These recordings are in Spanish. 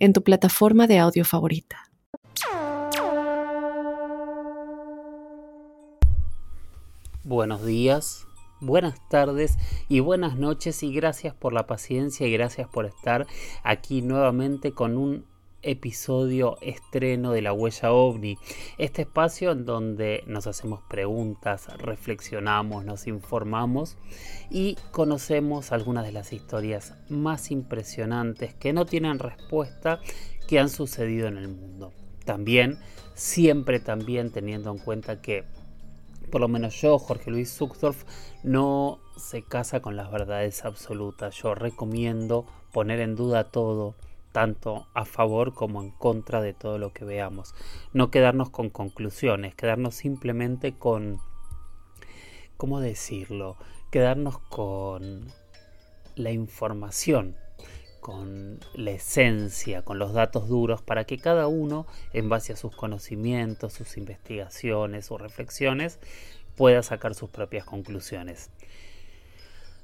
en tu plataforma de audio favorita. Buenos días, buenas tardes y buenas noches y gracias por la paciencia y gracias por estar aquí nuevamente con un episodio estreno de La Huella OVNI, este espacio en donde nos hacemos preguntas, reflexionamos, nos informamos y conocemos algunas de las historias más impresionantes que no tienen respuesta que han sucedido en el mundo. También, siempre también teniendo en cuenta que por lo menos yo, Jorge Luis Zuckdorf, no se casa con las verdades absolutas. Yo recomiendo poner en duda todo, tanto a favor como en contra de todo lo que veamos. No quedarnos con conclusiones, quedarnos simplemente con, ¿cómo decirlo? Quedarnos con la información, con la esencia, con los datos duros, para que cada uno, en base a sus conocimientos, sus investigaciones, sus reflexiones, pueda sacar sus propias conclusiones.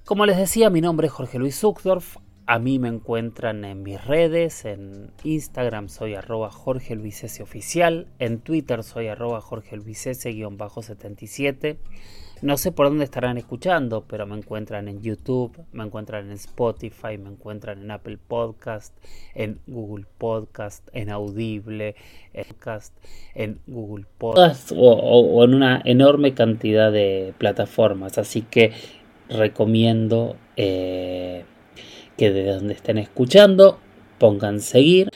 Como les decía, mi nombre es Jorge Luis Zuckdorf, a mí me encuentran en mis redes, en Instagram soy arroba Jorge Luisese Oficial, en Twitter soy arroba Jorge bajo 77 No sé por dónde estarán escuchando, pero me encuentran en YouTube, me encuentran en Spotify, me encuentran en Apple Podcast, en Google Podcast, en Audible, en, podcast, en Google Podcast o en una enorme cantidad de plataformas. Así que recomiendo... Eh, que de donde estén escuchando pongan seguir.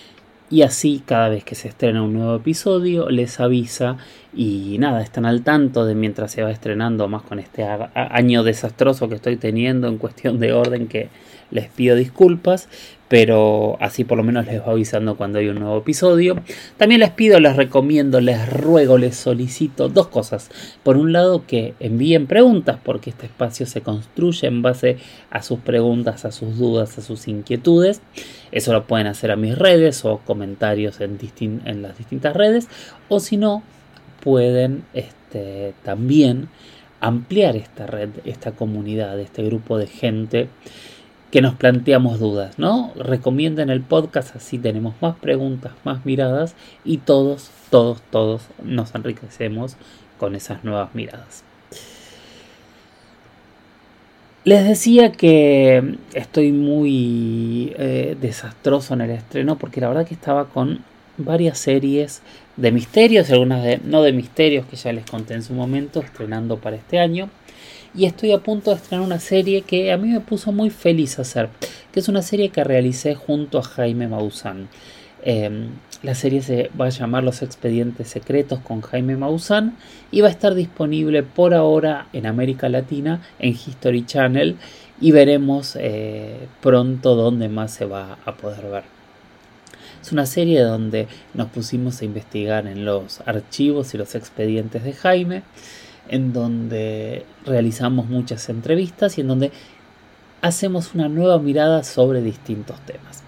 Y así cada vez que se estrena un nuevo episodio les avisa. Y nada, están al tanto de mientras se va estrenando más con este año desastroso que estoy teniendo en cuestión de orden que les pido disculpas, pero así por lo menos les va avisando cuando hay un nuevo episodio. También les pido, les recomiendo, les ruego, les solicito dos cosas. Por un lado, que envíen preguntas, porque este espacio se construye en base a sus preguntas, a sus dudas, a sus inquietudes. Eso lo pueden hacer a mis redes o comentarios en, en las distintas redes. O si no, pueden este, también ampliar esta red, esta comunidad, este grupo de gente que nos planteamos dudas, ¿no? Recomienden el podcast, así tenemos más preguntas, más miradas y todos, todos, todos nos enriquecemos con esas nuevas miradas. Les decía que estoy muy eh, desastroso en el estreno porque la verdad que estaba con varias series de misterios algunas de, no de misterios que ya les conté en su momento, estrenando para este año y estoy a punto de estrenar una serie que a mí me puso muy feliz hacer, que es una serie que realicé junto a Jaime Maussan. Em, la serie se va a llamar Los Expedientes Secretos con Jaime Maussan y va a estar disponible por ahora en América Latina en History Channel y veremos eh, pronto dónde más se va a poder ver. Es una serie donde nos pusimos a investigar en los archivos y los expedientes de Jaime en donde realizamos muchas entrevistas y en donde hacemos una nueva mirada sobre distintos temas.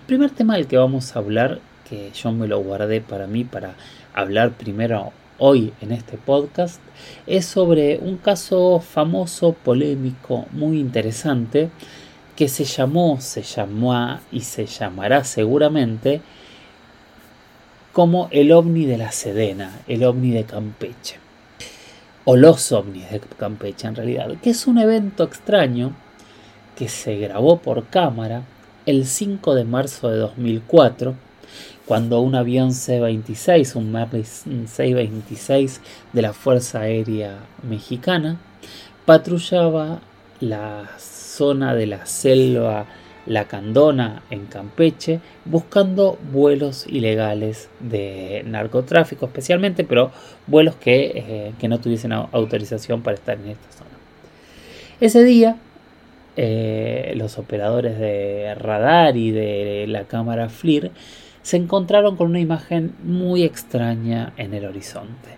El primer tema del que vamos a hablar, que yo me lo guardé para mí para hablar primero hoy en este podcast, es sobre un caso famoso, polémico, muy interesante, que se llamó, se llamó y se llamará seguramente como el ovni de la Sedena, el ovni de Campeche o los ovnis de Campeche en realidad, que es un evento extraño que se grabó por cámara el 5 de marzo de 2004, cuando un avión C-26, un Merlin C-26 de la Fuerza Aérea Mexicana, patrullaba la zona de la selva la Candona en Campeche buscando vuelos ilegales de narcotráfico especialmente, pero vuelos que, eh, no tuviesen autorización para estar en esta zona. Ese día eh, los operadores de radar y de la cámara FLIR se encontraron con una imagen muy extraña en el horizonte.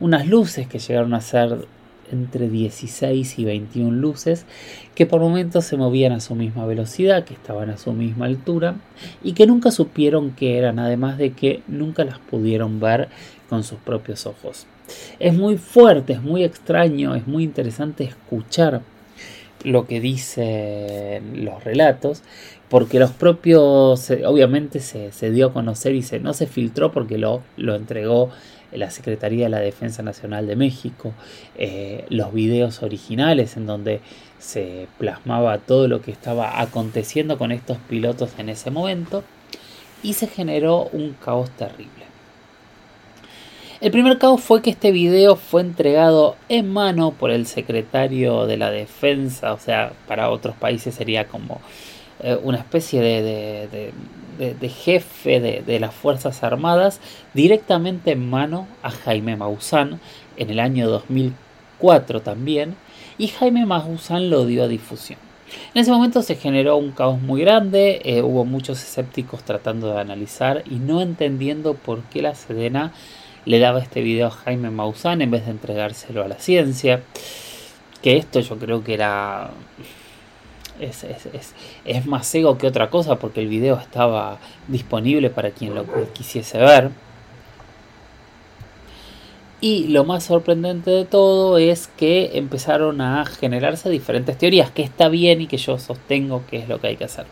Unas luces que llegaron a ser entre 16 y 21 luces que por momentos se movían a su misma velocidad, que estaban a su misma altura y que nunca supieron qué eran, además de que nunca las pudieron ver con sus propios ojos. Es muy fuerte, es muy extraño, es muy interesante escuchar lo que dicen los relatos, porque los propios, obviamente se, dio a conocer y se, no se filtró porque lo entregó la Secretaría de la Defensa Nacional de México, eh, los videos originales en donde se plasmaba todo lo que estaba aconteciendo con estos pilotos en ese momento y se generó un caos terrible. El primer caos fue que este video fue entregado en mano por el secretario de la defensa, o sea, para otros países sería como eh, una especie de, de, jefe de, las Fuerzas Armadas, directamente en mano a Jaime Maussan en el año 2004 también, y Jaime Maussan lo dio a difusión. En ese momento se generó un caos muy grande, eh, hubo muchos escépticos tratando de analizar y no entendiendo por qué la Sedena le daba este video a Jaime Maussan en vez de entregárselo a la ciencia. Que esto yo creo que era. Es, es, más ego que otra cosa porque el video estaba disponible para quien lo quisiese ver. Y lo más sorprendente de todo es que empezaron a generarse diferentes teorías, que está bien y que yo sostengo que es lo que hay que hacer.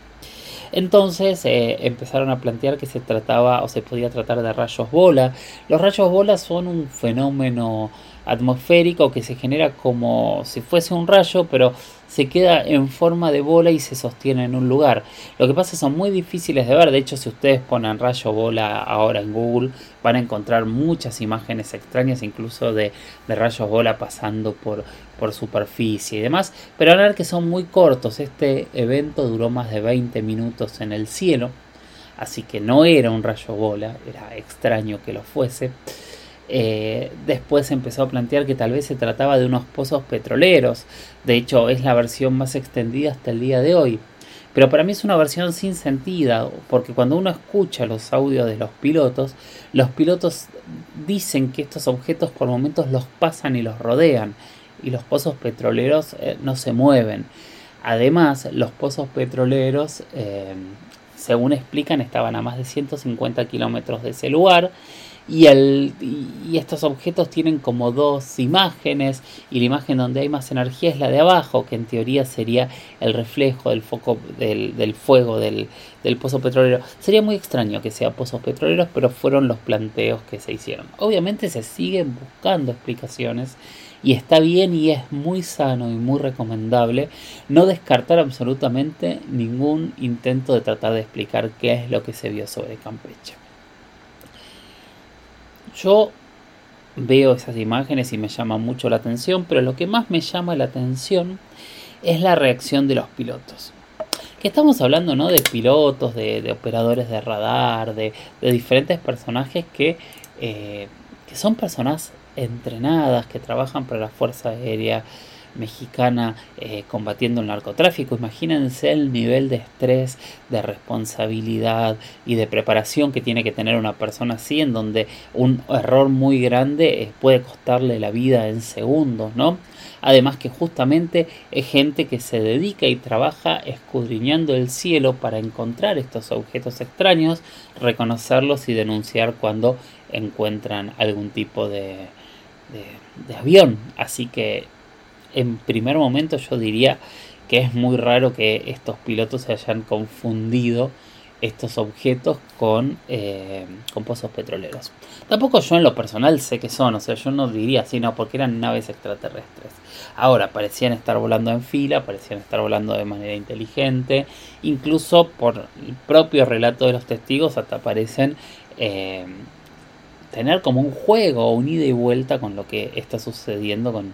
Entonces eh, empezaron a plantear que se trataba o se podía tratar de rayos bola. Los rayos bola son un fenómeno atmosférico que se genera como si fuese un rayo, pero se queda en forma de bola y se sostiene en un lugar. Lo que pasa son muy difíciles de ver. De hecho, si ustedes ponen rayo bola ahora en Google, van a encontrar muchas imágenes extrañas, incluso de, rayos bola pasando por, por superficie y demás. Pero van a ver que son muy cortos. Este evento duró más de 20 minutos en el cielo. Así que no era un rayo bola, era extraño que lo fuese. Eh, después empezó a plantear que tal vez se trataba de unos pozos petroleros. De hecho, es la versión más extendida hasta el día de hoy. Pero para mí es una versión sin sentido, porque cuando uno escucha los audios de los pilotos, los pilotos dicen que estos objetos por momentos los pasan y los rodean, y los pozos petroleros eh, no se mueven. Además, los pozos petroleros, eh, según explican, estaban a más de 150 kilómetros de ese lugar y, el, y, estos objetos tienen como dos imágenes y la imagen donde hay más energía es la de abajo, que en teoría sería el reflejo del foco del, del fuego del, del, pozo petrolero. Sería muy extraño que sea pozos petroleros, pero fueron los planteos que se hicieron. Obviamente se siguen buscando explicaciones y está bien y es muy sano y muy recomendable no descartar absolutamente ningún intento de tratar de explicar qué es lo que se vio sobre Campeche. Yo veo esas imágenes y me llama mucho la atención, pero lo que más me llama la atención es la reacción de los pilotos. Que estamos hablando ¿no? de pilotos, de, operadores de radar, de, diferentes personajes que, eh, que son personas entrenadas, que trabajan para la Fuerza Aérea, mexicana eh, combatiendo el narcotráfico. Imagínense el nivel de estrés, de responsabilidad y de preparación que tiene que tener una persona así, en donde un error muy grande eh, puede costarle la vida en segundos, ¿no? Además que justamente es gente que se dedica y trabaja escudriñando el cielo para encontrar estos objetos extraños, reconocerlos y denunciar cuando encuentran algún tipo de, de avión. Así que en primer momento yo diría que es muy raro que estos pilotos se hayan confundido estos objetos con, eh, con pozos petroleros. Tampoco yo en lo personal sé qué son, o sea, yo no diría así, no, porque eran naves extraterrestres. Ahora, parecían estar volando en fila, parecían estar volando de manera inteligente, incluso por el propio relato de los testigos hasta parecen eh, tener como un juego, un ida y vuelta con lo que está sucediendo con,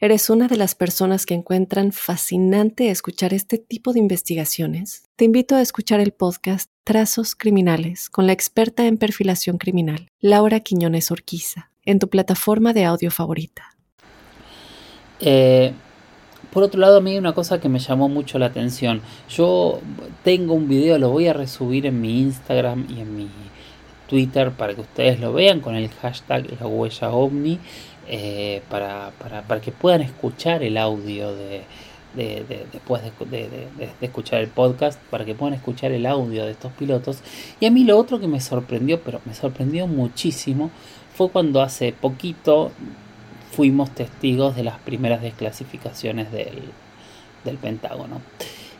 ¿Eres una de las personas que encuentran fascinante escuchar este tipo de investigaciones? Te invito a escuchar el podcast Trazos Criminales con la experta en perfilación criminal, Laura Quiñones Orquiza, en tu plataforma de audio favorita. Eh, por otro lado, a mí hay una cosa que me llamó mucho la atención. Yo tengo un video, lo voy a resubir en mi Instagram y en mi Twitter para que ustedes lo vean con el hashtag la huella ovni eh, para, para, que puedan escuchar el audio de, después de, escuchar el podcast, para que puedan escuchar el audio de estos pilotos. Y a mí lo otro que me sorprendió, pero me sorprendió muchísimo, fue cuando hace poquito fuimos testigos de las primeras desclasificaciones del, del Pentágono.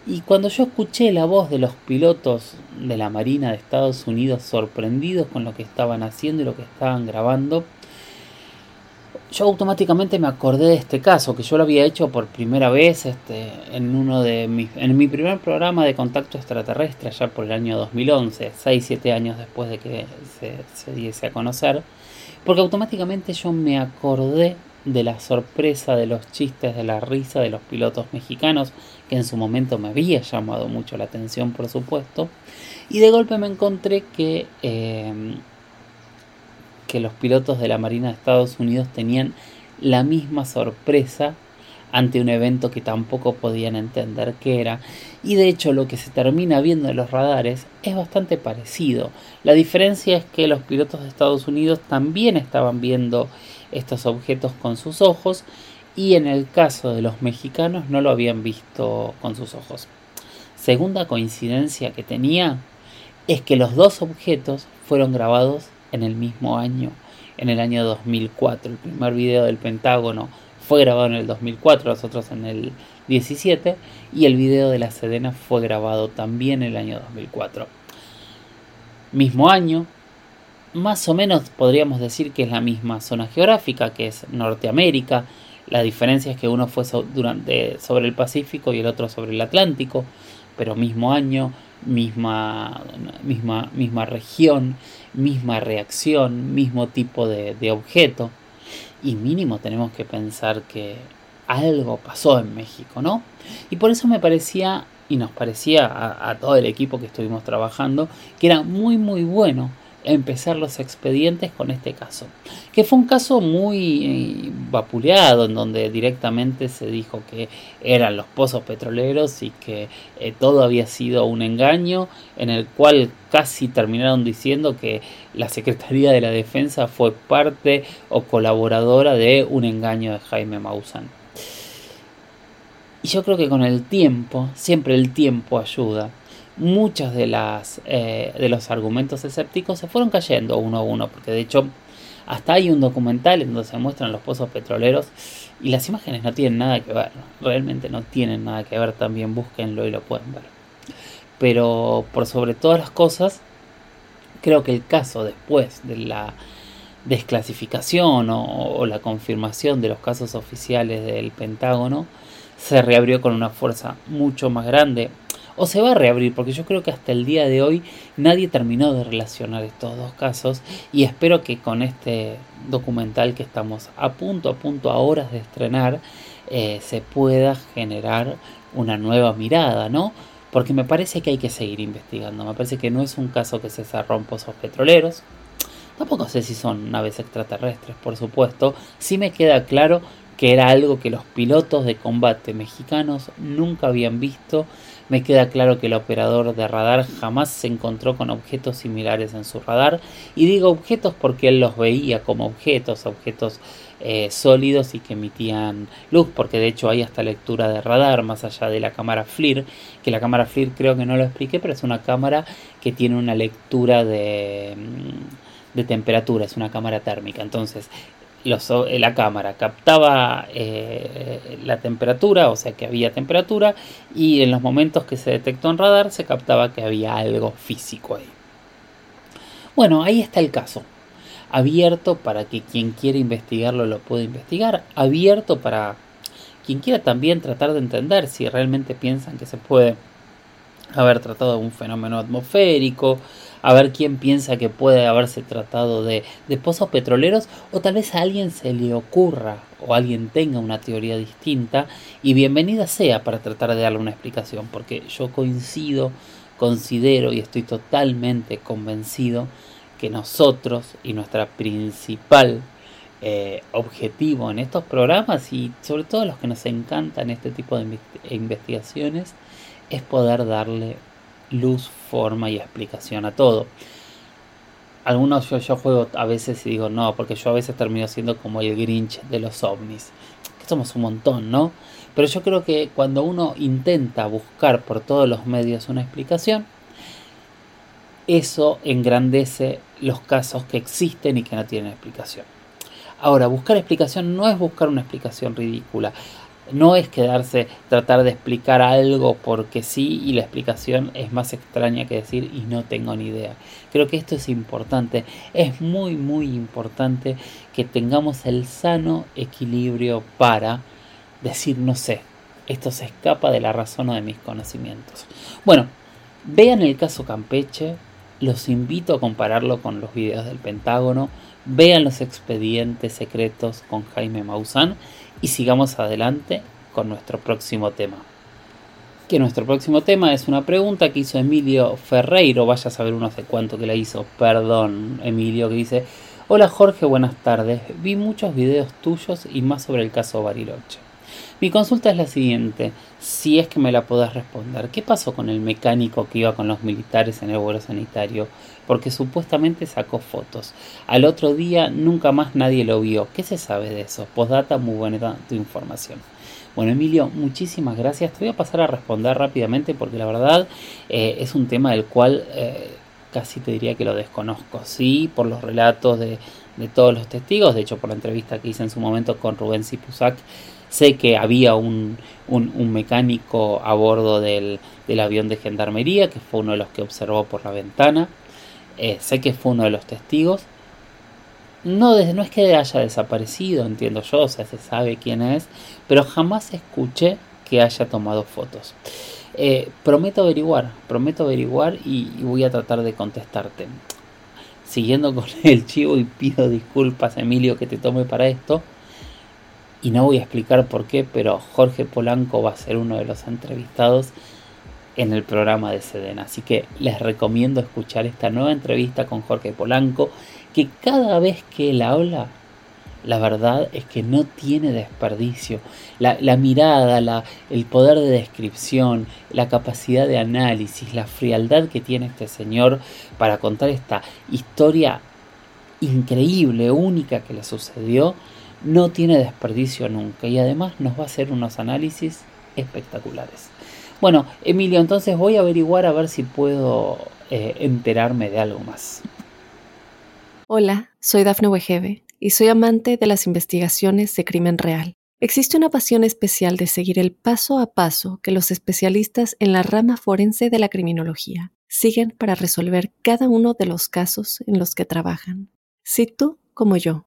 Y cuando yo escuché la voz de los pilotos de la Marina de Estados Unidos sorprendidos con lo que estaban haciendo y lo que estaban grabando, yo automáticamente me acordé de este caso, que yo lo había hecho por primera vez este, en uno de mis, en mi primer programa de contacto extraterrestre, allá por el año 2011, 6-7 años después de que se, se diese a conocer, porque automáticamente yo me acordé de la sorpresa, de los chistes, de la risa de los pilotos mexicanos, que en su momento me había llamado mucho la atención, por supuesto, y de golpe me encontré que... Eh, que los pilotos de la Marina de Estados Unidos tenían la misma sorpresa ante un evento que tampoco podían entender qué era. Y de hecho lo que se termina viendo en los radares es bastante parecido. La diferencia es que los pilotos de Estados Unidos también estaban viendo estos objetos con sus ojos y en el caso de los mexicanos no lo habían visto con sus ojos. Segunda coincidencia que tenía es que los dos objetos fueron grabados en el mismo año, en el año 2004. El primer video del Pentágono fue grabado en el 2004, los otros en el 17, y el video de la Sedena fue grabado también en el año 2004. Mismo año, más o menos podríamos decir que es la misma zona geográfica, que es Norteamérica. La diferencia es que uno fue durante, sobre el Pacífico y el otro sobre el Atlántico, pero mismo año, misma, misma, misma región, misma reacción, mismo tipo de, objeto. Y mínimo tenemos que pensar que algo pasó en México, ¿no? Y por eso me parecía, y nos parecía a, todo el equipo que estuvimos trabajando, que era muy, muy bueno empezar los expedientes con este caso, que fue un caso muy eh, vapuleado, en donde directamente se dijo que eran los pozos petroleros y que eh, todo había sido un engaño, en el cual casi terminaron diciendo que la Secretaría de la Defensa fue parte o colaboradora de un engaño de Jaime Maussan. Y yo creo que con el tiempo, siempre el tiempo ayuda, muchos de, las, eh, de los argumentos escépticos se fueron cayendo uno a uno, porque de hecho hasta hay un documental en donde se muestran los pozos petroleros y las imágenes no tienen nada que ver, realmente no tienen nada que ver, también búsquenlo y lo pueden ver. Pero por sobre todas las cosas, creo que el caso después de la desclasificación o la confirmación de los casos oficiales del Pentágono, se reabrió con una fuerza mucho más grande o se va a reabrir, porque yo creo que hasta el día de hoy nadie terminó de relacionar estos dos casos y espero que con este documental que estamos a punto, a punto, a horas de estrenar, eh, se pueda generar una nueva mirada, ¿no? Porque me parece que hay que seguir investigando, me parece que no es un caso que se cerró en pozos petroleros, tampoco sé si son naves extraterrestres, por supuesto, sí me queda claro que era algo que los pilotos de combate mexicanos nunca habían visto me queda claro que el operador de radar jamás se encontró con objetos similares en su radar y digo objetos porque él los veía como objetos, objetos eh, sólidos y que emitían luz, porque de hecho hay hasta lectura de radar más allá de la cámara FLIR, que la cámara FLIR creo que no lo expliqué, pero es una cámara que tiene una lectura de, mm, de temperatura, es una cámara térmica. Entonces, eh, la cámara captaba eh, la temperatura, o sea que había temperatura, y en los momentos que se detectó en radar se captaba que había algo físico ahí. Bueno, ahí está el caso. Abierto para que quien quiera investigarlo lo pueda investigar. Abierto para quien quiera también tratar de entender si realmente piensan que se puede haber tratado de un fenómeno atmosférico, a ver quién piensa que puede haberse tratado de, de pozos petroleros o tal vez a alguien se le ocurra o alguien tenga una teoría distinta y bienvenida sea para tratar de darle una explicación porque yo coincido, considero y estoy totalmente convencido que nosotros y nuestra principal eh, objetivo en estos programas y sobre todo los que nos encantan este tipo de investigaciones es poder darle luz, forma y explicación a todo. Algunos yo, juego a veces y digo no, porque yo a veces termino siendo como el Grinch de los ovnis. Que somos un montón, ¿no? Pero yo creo que cuando uno intenta buscar por todos los medios una explicación, eso engrandece los casos que existen y que no tienen explicación. Ahora, buscar explicación no es buscar una explicación ridícula. No es quedarse, tratar de explicar algo porque sí y la explicación es más extraña que decir y no tengo ni idea. Creo que esto es importante. Es muy, muy importante que tengamos el sano equilibrio para decir no sé. Esto se escapa de la razón o de mis conocimientos. Bueno, vean el caso Campeche. Los invito a compararlo con los videos del Pentágono vean los expedientes secretos con Jaime Maussan y sigamos adelante con nuestro próximo tema. Que nuestro próximo tema es una pregunta que hizo Emilio Ferreiro, vaya a saber uno hace cuánto que la hizo, perdón Emilio, que dice, hola Jorge, buenas tardes, vi muchos videos tuyos y más sobre el caso Bariloche. Mi consulta es la siguiente, si es que me la podés responder. ¿Qué pasó con el mecánico que iba con los militares en el vuelo sanitario? Porque supuestamente sacó fotos. Al otro día nunca más nadie lo vio. ¿Qué se sabe de eso? Postdata, muy buena tu información. Bueno, Emilio, muchísimas gracias. Te voy a pasar a responder rápidamente porque la verdad eh, es un tema del cual eh, casi te diría que lo desconozco. Sí, por los relatos de, todos los testigos, de hecho por la entrevista que hice en su momento con Rubén Sipusac, Sé que había un, mecánico a bordo del, avión de gendarmería, que fue uno de los que observó por la ventana. Eh, sé que fue uno de los testigos. No, no es que haya desaparecido, entiendo yo, o sea, se sabe quién es, pero jamás escuché que haya tomado fotos. Eh, prometo averiguar, prometo averiguar y, voy a tratar de contestarte. Siguiendo con el chivo y pido disculpas, Emilio, que te tome para esto y no voy a explicar por qué, pero Jorge Polanco va a ser uno de los entrevistados en el programa de Sedena. Así que les recomiendo escuchar esta nueva entrevista con Jorge Polanco, que cada vez que él habla, la verdad es que no tiene desperdicio. La, mirada, la, el poder de descripción, la capacidad de análisis, la frialdad que tiene este señor para contar esta historia increíble, única que le sucedió, no tiene desperdicio nunca y además nos va a hacer unos análisis espectaculares. Bueno, Emilio, entonces voy a averiguar a ver si puedo eh, enterarme de algo más. Hola, soy Dafne Wegebe y soy amante de las investigaciones de crimen real. Existe una pasión especial de seguir el paso a paso que los especialistas en la rama forense de la criminología siguen para resolver cada uno de los casos en los que trabajan. Si tú, como yo,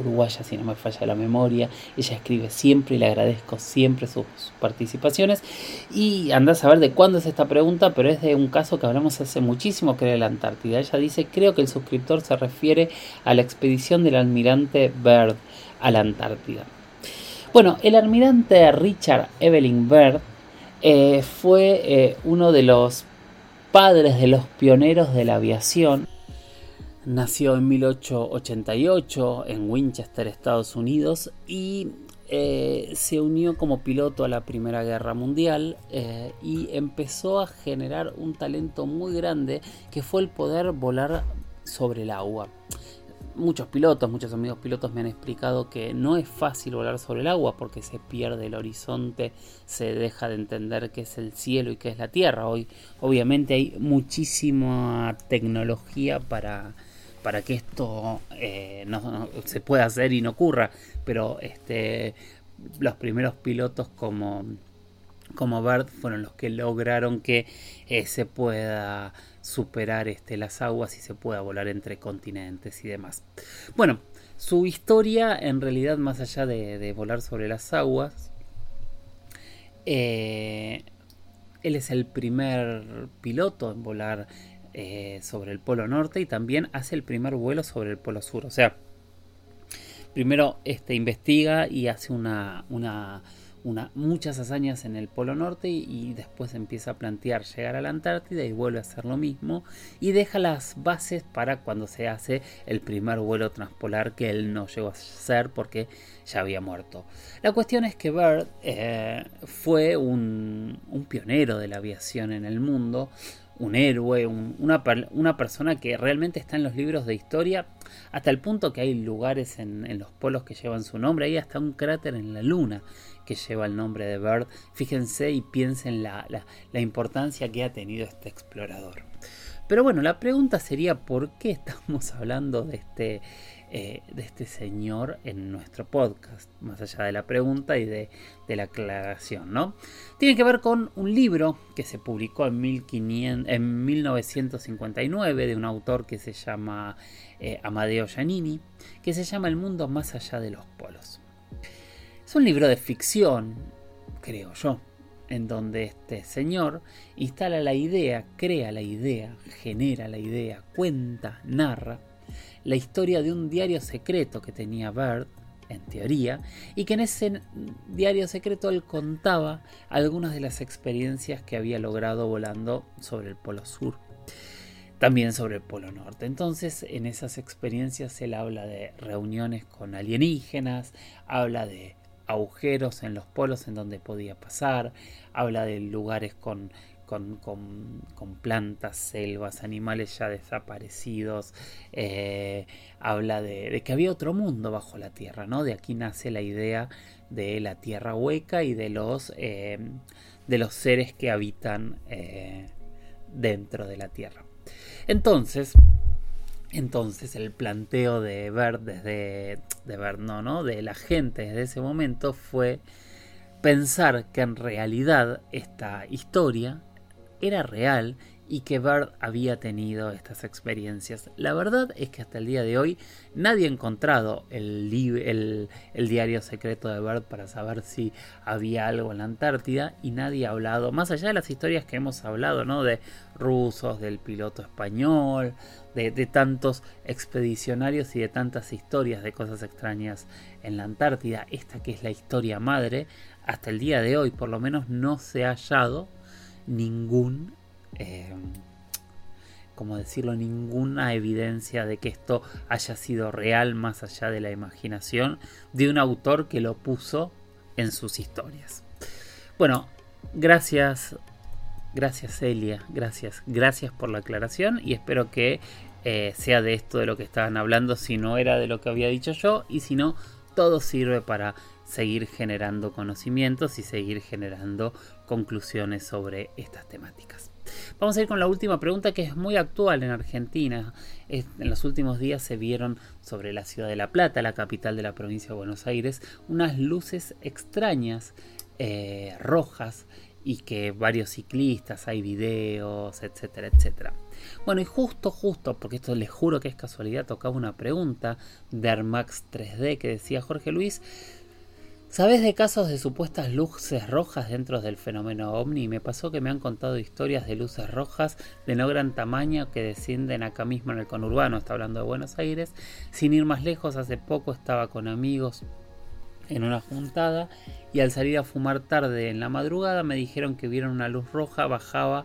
uruguaya, si no me falla la memoria. Ella escribe siempre y le agradezco siempre sus participaciones. Y anda a saber de cuándo es esta pregunta, pero es de un caso que hablamos hace muchísimo que era la Antártida. Ella dice, creo que el suscriptor se refiere a la expedición del almirante Byrd a la Antártida. Bueno, el almirante Richard Evelyn Byrd eh, fue eh, uno de los padres de los pioneros de la aviación Nació en 1888 en Winchester, Estados Unidos, y eh, se unió como piloto a la Primera Guerra Mundial eh, y empezó a generar un talento muy grande que fue el poder volar sobre el agua. Muchos pilotos, muchos amigos pilotos me han explicado que no es fácil volar sobre el agua porque se pierde el horizonte, se deja de entender qué es el cielo y qué es la tierra. Hoy obviamente hay muchísima tecnología para, para que esto eh, no, se pueda hacer y no ocurra, pero este, los primeros pilotos como, como Bert fueron los que lograron que eh, se pueda superar este, las aguas y se pueda volar entre continentes y demás. Bueno, su historia en realidad más allá de, volar sobre las aguas, eh, él es el primer piloto en volar eh, sobre el Polo Norte y también hace el primer vuelo sobre el Polo Sur. O sea, primero este, investiga y hace una, una muchas hazañas en el Polo Norte y, después empieza a plantear llegar a la Antártida y vuelve a hacer lo mismo y deja las bases para cuando se hace el primer vuelo transpolar que él no llegó a hacer porque ya había muerto. La cuestión es que Byrd eh, fue un pionero de la aviación en el mundo, un héroe, una, una, persona que realmente está en los libros de historia, hasta el punto que hay lugares en, en, los polos que llevan su nombre, hay hasta un cráter en la luna que lleva el nombre de Bird. Fíjense y piensen la, la, importancia que ha tenido este explorador. Pero bueno, la pregunta sería ¿por qué estamos hablando de este, eh, de este señor en nuestro podcast? Más allá de la pregunta y de, la aclaración, ¿no? Tiene que ver con un libro que se publicó en, 1500, en 1959 de un autor que se llama eh, Amadeo Giannini, que se llama El mundo más allá de los polos. Es un libro de ficción, creo yo, en donde este señor instala la idea, crea la idea, genera la idea, cuenta, narra la historia de un diario secreto que tenía Bird, en teoría, y que en ese diario secreto él contaba algunas de las experiencias que había logrado volando sobre el Polo Sur también sobre el Polo Norte. Entonces, en esas experiencias él habla de reuniones con alienígenas, habla de agujeros en los polos en donde podía pasar, habla de lugares con, con, plantas, selvas, animales ya desaparecidos, eh, habla de, que había otro mundo bajo la Tierra, ¿no? De aquí nace la idea de la Tierra hueca y de los, eh, de los seres que habitan eh, dentro de la Tierra. Entonces, entonces el planteo de ver desde de no, no, de la gente desde ese momento fue pensar que en realidad esta historia era real y que Bird había tenido estas experiencias. La verdad es que hasta el día de hoy nadie ha encontrado el, diario secreto de Bird para saber si había algo en la Antártida y nadie ha hablado, más allá de las historias que hemos hablado, ¿no? De rusos, del piloto español, de, de tantos expedicionarios y de tantas historias de cosas extrañas en la Antártida. Esta que es la historia madre, hasta el día de hoy por lo menos no se ha hallado ningún eh, como decirlo, ninguna evidencia de que esto haya sido real más allá de la imaginación de un autor que lo puso en sus historias. Bueno, gracias, gracias Elia, gracias, gracias por la aclaración y espero que eh, sea de esto de lo que estaban hablando, si no era de lo que había dicho yo y si no, todo sirve para seguir generando conocimientos y seguir generando conclusiones sobre estas temáticas. Vamos a ir con la última pregunta que es muy actual en Argentina. En los últimos días se vieron sobre la ciudad de La Plata, la capital de la provincia de Buenos Aires, unas luces extrañas eh, rojas y que varios ciclistas, hay videos, etcétera, etcétera. Bueno, y justo, justo, porque esto les juro que es casualidad, tocaba una pregunta de Armax 3D que decía Jorge Luis, ¿Sabes de casos de supuestas luces rojas dentro del fenómeno ovni? Me pasó que me han contado historias de luces rojas de no gran tamaño que descienden acá mismo en el conurbano, está hablando de Buenos Aires. Sin ir más lejos, hace poco estaba con amigos en una juntada y al salir a fumar tarde en la madrugada me dijeron que vieron una luz roja, bajaba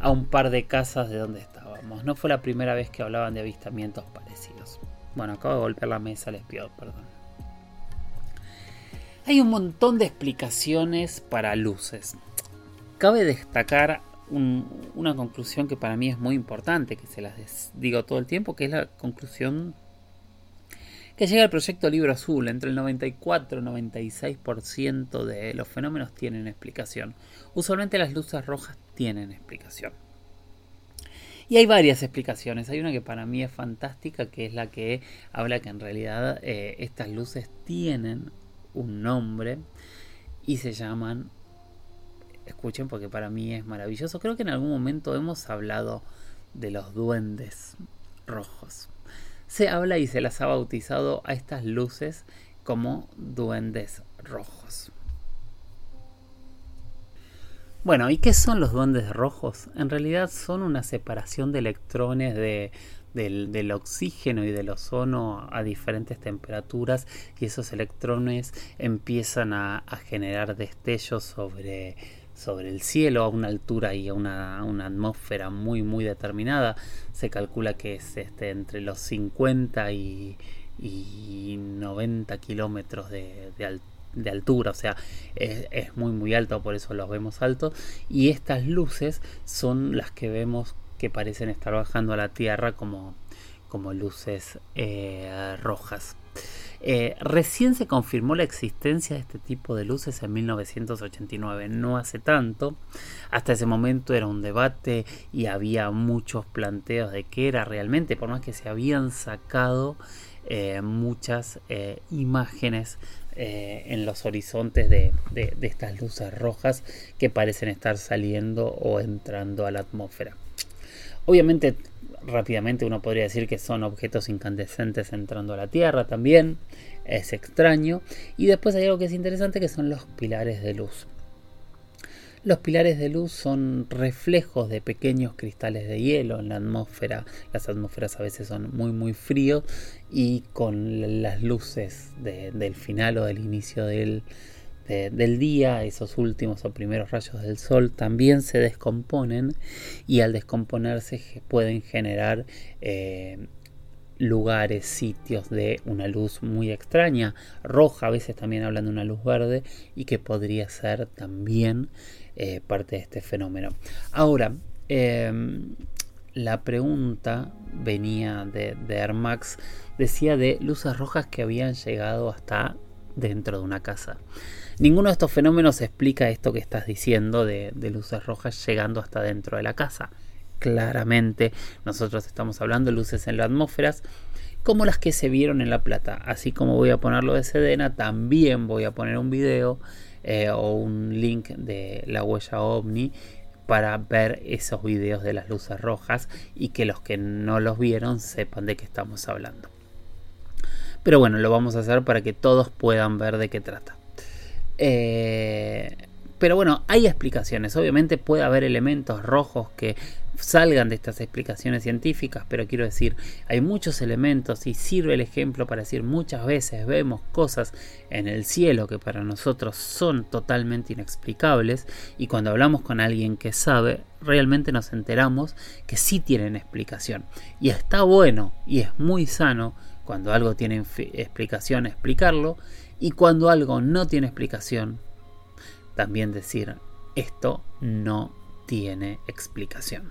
a un par de casas de donde estábamos. No fue la primera vez que hablaban de avistamientos parecidos. Bueno, acabo de golpear la mesa, les pido perdón. Hay un montón de explicaciones para luces. Cabe destacar una conclusión que para mí es muy importante, que se las digo todo el tiempo, que es la conclusión que llega al proyecto Libro Azul. Entre el 94 y el 96% de los fenómenos tienen explicación. Usualmente las luces rojas tienen explicación. Y hay varias explicaciones. Hay una que para mí es fantástica, que es la que habla que en realidad eh, estas luces tienen un nombre y se llaman escuchen porque para mí es maravilloso. Creo que en algún momento hemos hablado de los duendes rojos. Se habla y se las ha bautizado a estas luces como duendes rojos. Bueno, ¿y qué son los duendes rojos? En realidad son una separación de electrones de, del, oxígeno y del ozono a diferentes temperaturas y esos electrones empiezan a, generar destellos sobre, sobre el cielo a una altura y a una, atmósfera muy muy determinada. Se calcula que es este, entre los 50 y, 90 kilómetros de, altura, o sea, es, es, muy muy alto, por eso los vemos altos. Y estas luces son las que vemos que parecen estar bajando a la Tierra como, como luces eh, rojas. Eh, recién se confirmó la existencia de este tipo de luces en 1989, no hace tanto. Hasta ese momento era un debate y había muchos planteos de qué era realmente, por más que se habían sacado eh, muchas imágenes en los horizontes de, de estas luces rojas que parecen estar saliendo o entrando a la atmósfera. Obviamente, rápidamente uno podría decir que son objetos incandescentes entrando a la Tierra también. Es extraño. Y después hay algo que es interesante que son los pilares de luz. Los pilares de luz son reflejos de pequeños cristales de hielo en la atmósfera. Las atmósferas a veces son muy muy fríos y con las luces del final o del inicio del, del día, esos últimos o primeros rayos del sol también se descomponen y al descomponerse pueden generar eh, lugares, sitios de una luz muy extraña, roja, a veces también hablan de una luz verde y que podría ser también eh, parte de este fenómeno. Ahora, em, la pregunta venía de, de decía de luces rojas que habían llegado hasta dentro de una casa. Ninguno de estos fenómenos explica esto que estás diciendo de, luces rojas llegando hasta dentro de la casa. Claramente nosotros estamos hablando de luces en la atmósfera como las que se vieron en La Plata. Así como voy a ponerlo de Sedena, también voy a poner un video eh, o un link de la huella ovni para ver esos videos de las luces rojas y que los que no los vieron sepan de qué estamos hablando. Pero bueno, lo vamos a hacer para que todos puedan ver de qué trata. Eh, pero bueno, hay explicaciones. Obviamente puede haber elementos rojos que salgan de estas explicaciones científicas, pero quiero decir, hay muchos elementos y sirve el ejemplo para decir muchas veces vemos cosas en el cielo que para nosotros son totalmente inexplicables y cuando hablamos con alguien que sabe, realmente nos enteramos que sí tienen explicación. Y está bueno y es muy sano cuando algo tiene explicación explicarlo y cuando algo no tiene explicación, también decir, esto no tiene explicación.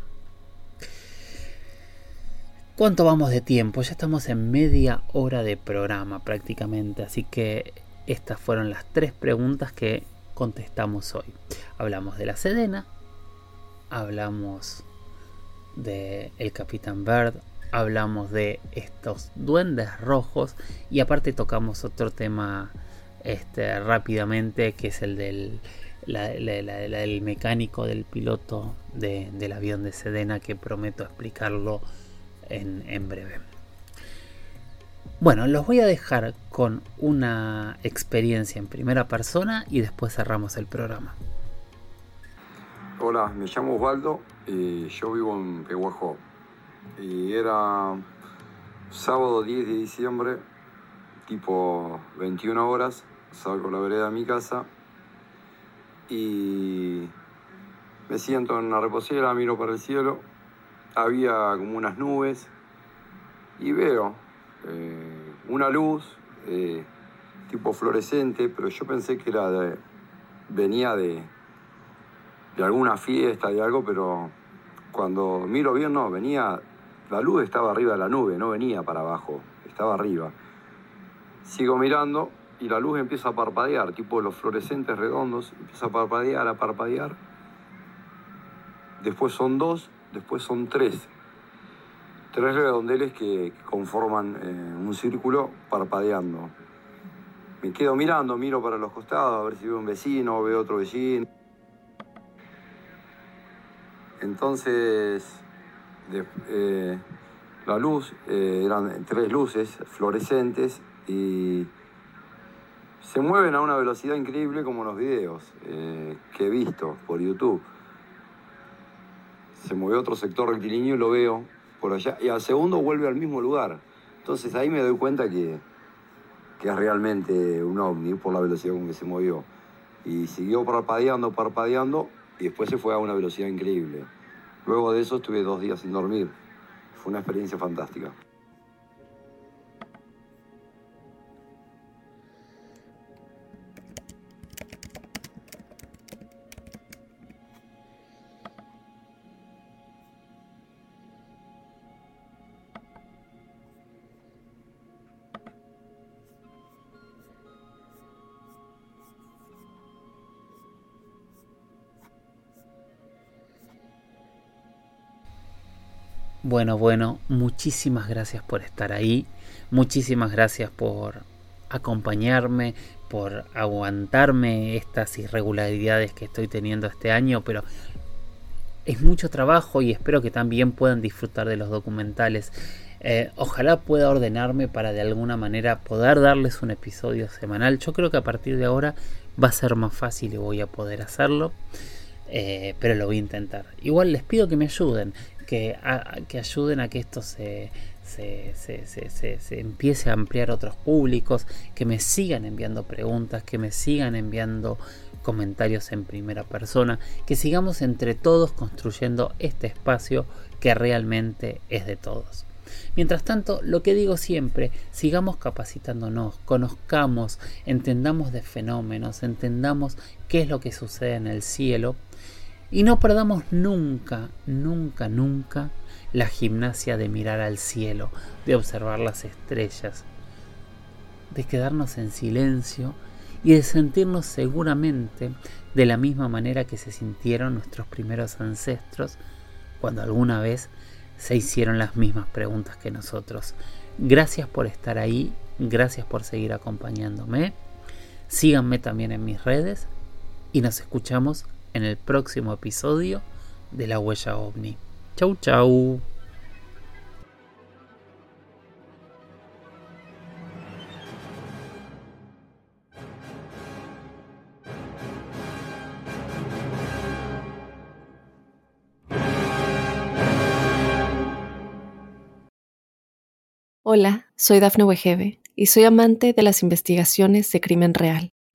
¿Cuánto vamos de tiempo? Ya estamos en media hora de programa prácticamente, así que estas fueron las tres preguntas que contestamos hoy. Hablamos de la Sedena, hablamos de el Capitán Bird, hablamos de estos duendes rojos y aparte tocamos otro tema este, rápidamente que es el del, mecánico del piloto del avión de Sedena que prometo explicarlo en, en breve. Bueno, los voy a dejar con una experiencia en primera persona y después cerramos el programa. Hola, me llamo Osvaldo y yo vivo en Pehuajó y era sábado 10 de diciembre, tipo 21 horas, salgo a la vereda de mi casa y me siento en una reposera, miro para el cielo, había como unas nubes y veo eh, una luz eh, tipo fluorescente, pero yo pensé que era de, venía de, de alguna fiesta, de algo, pero cuando miro bien, no, venía la luz estaba arriba de la nube, no venía para abajo, estaba arriba. Sigo mirando y la luz empieza a parpadear, tipo los fluorescentes redondos, empieza a parpadear, a parpadear. Después son dos, después son tres. Tres redondeles que conforman eh, un círculo parpadeando. Me quedo mirando, miro para los costados a ver si veo un vecino, veo otro vecino. Entonces, eh, la luz, eh, eran tres luces fluorescentes y se mueven a una velocidad increíble como los videos eh, que he visto por YouTube. Se mueve otro sector rectilíneo y lo veo por allá y al segundo vuelve al mismo lugar. Entonces ahí me doy cuenta que, que es realmente un ovni por la velocidad con que se movió. Y siguió parpadeando, parpadeando y después se fue a una velocidad increíble. Luego de eso estuve dos días sin dormir. Fue una experiencia fantástica. Bueno, bueno, muchísimas gracias por estar ahí, muchísimas gracias por acompañarme, por aguantarme estas irregularidades que estoy teniendo este año, pero es mucho trabajo y espero que también puedan disfrutar de los documentales. Eh, ojalá pueda ordenarme para de alguna manera poder darles un episodio semanal. Yo creo que a partir de ahora va a ser más fácil y voy a poder hacerlo. Eh, pero lo voy a intentar. Igual les pido que me ayuden que, ayuden a que esto se, se, se, empiece a ampliar a otros públicos, que me sigan enviando preguntas, que me sigan enviando comentarios en primera persona, que sigamos entre todos construyendo este espacio que realmente es de todos. Mientras tanto, lo que digo siempre, sigamos capacitándonos, conozcamos, entendamos de fenómenos, entendamos qué es lo que sucede en el cielo y no perdamos nunca, nunca, nunca la gimnasia de mirar al cielo, de observar las estrellas, de quedarnos en silencio y de sentirnos seguramente de la misma manera que se sintieron nuestros primeros ancestros cuando alguna vez se hicieron las mismas preguntas que nosotros. Gracias por estar ahí, gracias por seguir acompañándome. Síganme también en mis redes y nos escuchamos en el próximo episodio de La Huella OVNI. Chau chau. Hola, soy Dafne Wegebe y soy amante de las investigaciones de crimen real.